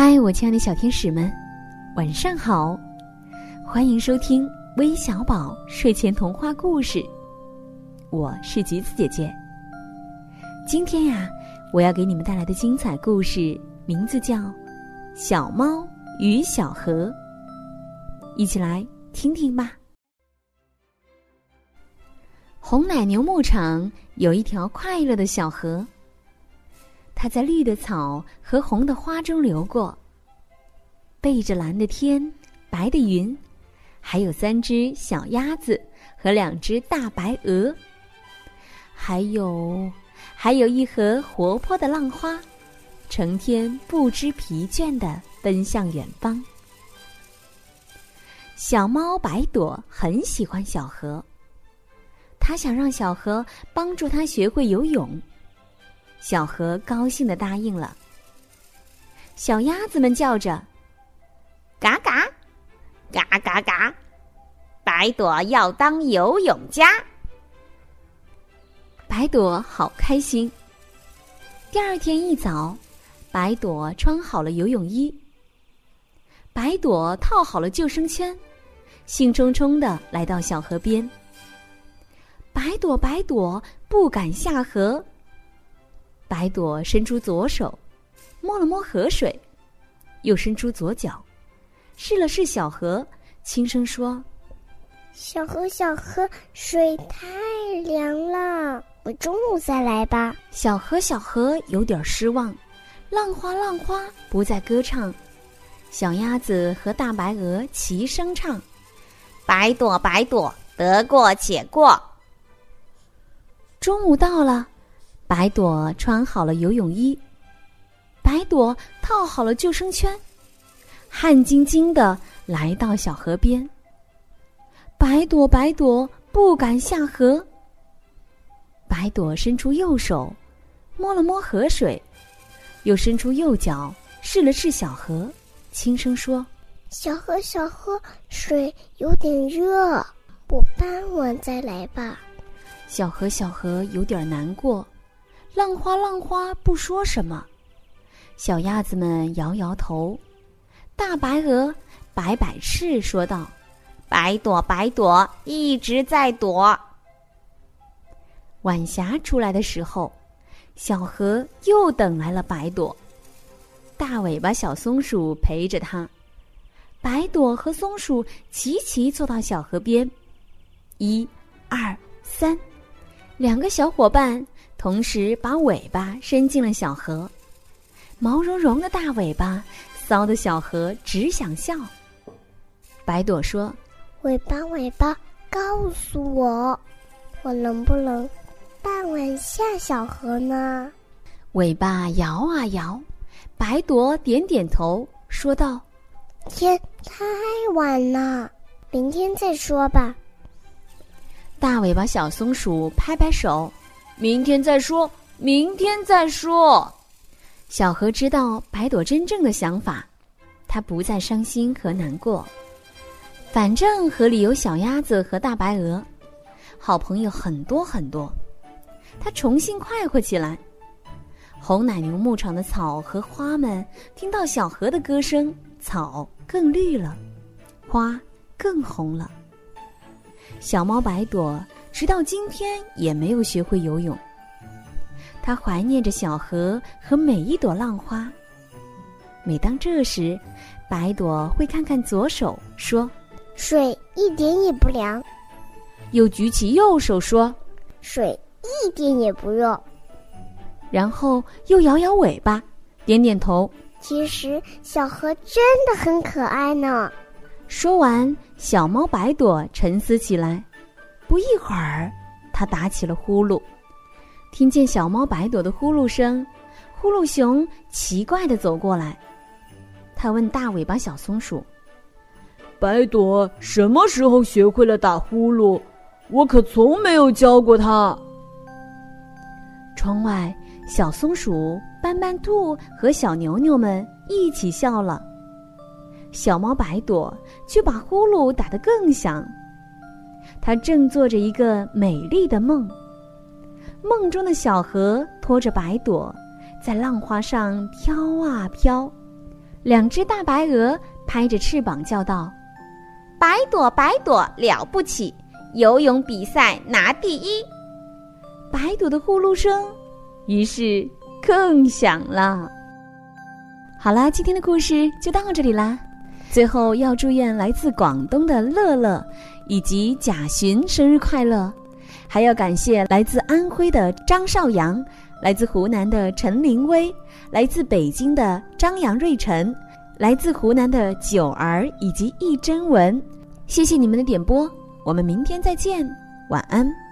嗨，我亲爱的小天使们，晚上好！欢迎收听微小宝睡前童话故事，我是橘子姐姐。今天呀，我要给你们带来的精彩故事名字叫《小猫与小河》，一起来听听吧。红奶牛牧场有一条快乐的小河。它在绿的草和红的花中流过，背着蓝的天、白的云，还有三只小鸭子和两只大白鹅，还有还有一盒活泼的浪花，成天不知疲倦的奔向远方。小猫白朵很喜欢小河，它想让小河帮助它学会游泳。小河高兴的答应了。小鸭子们叫着：“嘎嘎，嘎嘎嘎！”白朵要当游泳家。白朵好开心。第二天一早，白朵穿好了游泳衣，白朵套好了救生圈，兴冲冲的来到小河边。白朵，白朵不敢下河。白朵伸出左手，摸了摸河水，又伸出左脚，试了试小河，轻声说：“小河，小河，水太凉了，我中午再来吧。”小河，小河有点失望，浪花，浪花不再歌唱，小鸭子和大白鹅齐声唱：“白朵，白朵，得过且过。”中午到了。白朵穿好了游泳衣，白朵套好了救生圈，汗津津的来到小河边。白朵，白朵不敢下河。白朵伸出右手，摸了摸河水，又伸出右脚试了试小河，轻声说：“小河，小河，水有点热，我傍晚再来吧。”小河，小河有点难过。浪花，浪花不说什么。小鸭子们摇摇头，大白鹅摆摆翅说道：“白朵，白朵一直在躲。”晚霞出来的时候，小河又等来了白朵。大尾巴小松鼠陪着它，白朵和松鼠齐齐坐到小河边，一、二、三，两个小伙伴。同时把尾巴伸进了小河，毛茸茸的大尾巴骚的小河只想笑。白朵说：“尾巴，尾巴，告诉我，我能不能傍晚下小河呢？”尾巴摇啊摇，白朵点点头，说道：“天太晚了，明天再说吧。”大尾巴小松鼠拍拍手。明天再说，明天再说。小河知道白朵真正的想法，它不再伤心和难过。反正河里有小鸭子和大白鹅，好朋友很多很多。它重新快活起来。红奶牛牧场的草和花们听到小河的歌声，草更绿了，花更红了。小猫白朵。直到今天也没有学会游泳。他怀念着小河和每一朵浪花。每当这时，白朵会看看左手，说：“水一点也不凉。”又举起右手说：“水一点也不热。”然后又摇摇尾巴，点点头。其实小河真的很可爱呢。说完，小猫白朵沉思起来。不一会儿，他打起了呼噜。听见小猫白朵的呼噜声，呼噜熊奇怪的走过来。他问大尾巴小松鼠：“白朵什么时候学会了打呼噜？我可从没有教过它。”窗外，小松鼠、斑斑兔和小牛牛们一起笑了。小猫白朵却把呼噜打得更响。他正做着一个美丽的梦，梦中的小河拖着白朵，在浪花上飘啊飘，两只大白鹅拍着翅膀叫道：“白朵，白朵了不起，游泳比赛拿第一。”白朵的呼噜声，于是更响了。好啦，今天的故事就到这里啦。最后要祝愿来自广东的乐乐以及贾寻生日快乐，还要感谢来自安徽的张少阳，来自湖南的陈林威，来自北京的张杨瑞晨，来自湖南的九儿以及易真文。谢谢你们的点播，我们明天再见，晚安。